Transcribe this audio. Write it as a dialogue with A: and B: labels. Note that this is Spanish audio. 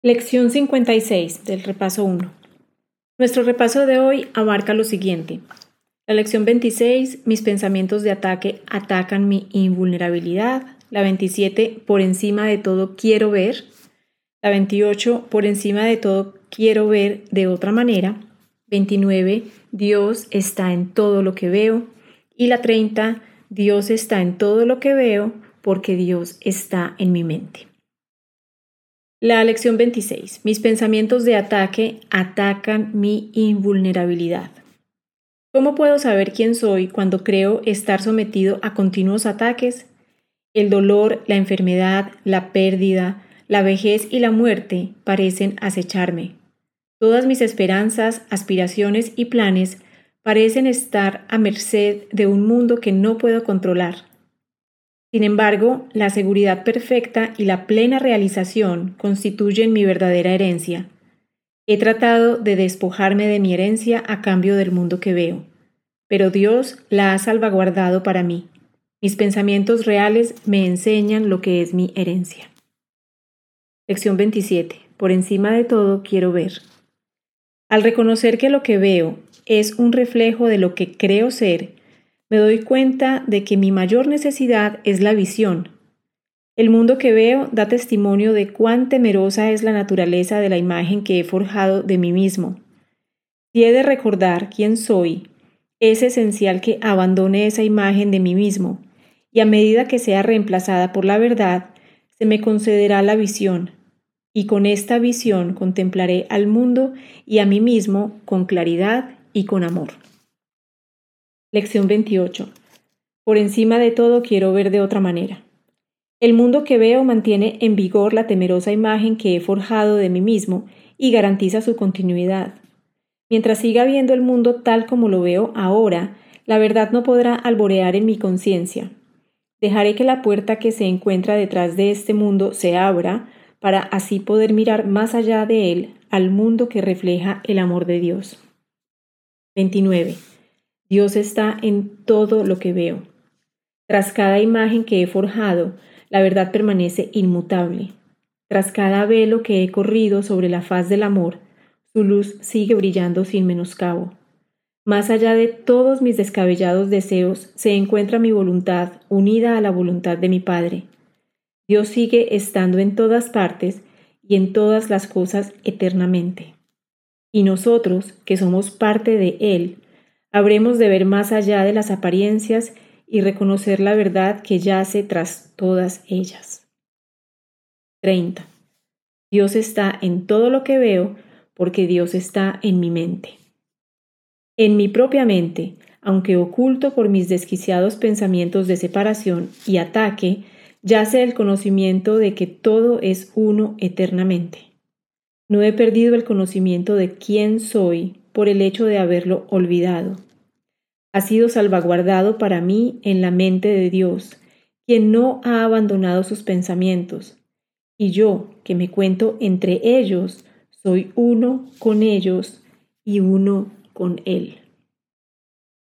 A: Lección 56 del repaso 1. Nuestro repaso de hoy abarca lo siguiente. La lección 26, mis pensamientos de ataque atacan mi invulnerabilidad. La 27, por encima de todo quiero ver. La 28, por encima de todo quiero ver de otra manera. 29, Dios está en todo lo que veo. Y la 30, Dios está en todo lo que veo porque Dios está en mi mente. La lección 26. Mis pensamientos de ataque atacan mi invulnerabilidad. ¿Cómo puedo saber quién soy cuando creo estar sometido a continuos ataques? El dolor, la enfermedad, la pérdida, la vejez y la muerte parecen acecharme. Todas mis esperanzas, aspiraciones y planes parecen estar a merced de un mundo que no puedo controlar. Sin embargo, la seguridad perfecta y la plena realización constituyen mi verdadera herencia. He tratado de despojarme de mi herencia a cambio del mundo que veo, pero Dios la ha salvaguardado para mí. Mis pensamientos reales me enseñan lo que es mi herencia. Lección 27. Por encima de todo quiero ver. Al reconocer que lo que veo es un reflejo de lo que creo ser, me doy cuenta de que mi mayor necesidad es la visión. El mundo que veo da testimonio de cuán temerosa es la naturaleza de la imagen que he forjado de mí mismo. Si he de recordar quién soy, es esencial que abandone esa imagen de mí mismo, y a medida que sea reemplazada por la verdad, se me concederá la visión, y con esta visión contemplaré al mundo y a mí mismo con claridad y con amor. Lección 28. Por encima de todo quiero ver de otra manera. El mundo que veo mantiene en vigor la temerosa imagen que he forjado de mí mismo y garantiza su continuidad. Mientras siga viendo el mundo tal como lo veo ahora, la verdad no podrá alborear en mi conciencia. Dejaré que la puerta que se encuentra detrás de este mundo se abra para así poder mirar más allá de él al mundo que refleja el amor de Dios. 29. Dios está en todo lo que veo. Tras cada imagen que he forjado, la verdad permanece inmutable. Tras cada velo que he corrido sobre la faz del amor, su luz sigue brillando sin menoscabo. Más allá de todos mis descabellados deseos se encuentra mi voluntad unida a la voluntad de mi Padre. Dios sigue estando en todas partes y en todas las cosas eternamente. Y nosotros, que somos parte de Él, Habremos de ver más allá de las apariencias y reconocer la verdad que yace tras todas ellas. 30. Dios está en todo lo que veo porque Dios está en mi mente. En mi propia mente, aunque oculto por mis desquiciados pensamientos de separación y ataque, yace el conocimiento de que todo es uno eternamente. No he perdido el conocimiento de quién soy por el hecho de haberlo olvidado. Ha sido salvaguardado para mí en la mente de Dios, quien no ha abandonado sus pensamientos. Y yo, que me cuento entre ellos, soy uno con ellos y uno con Él.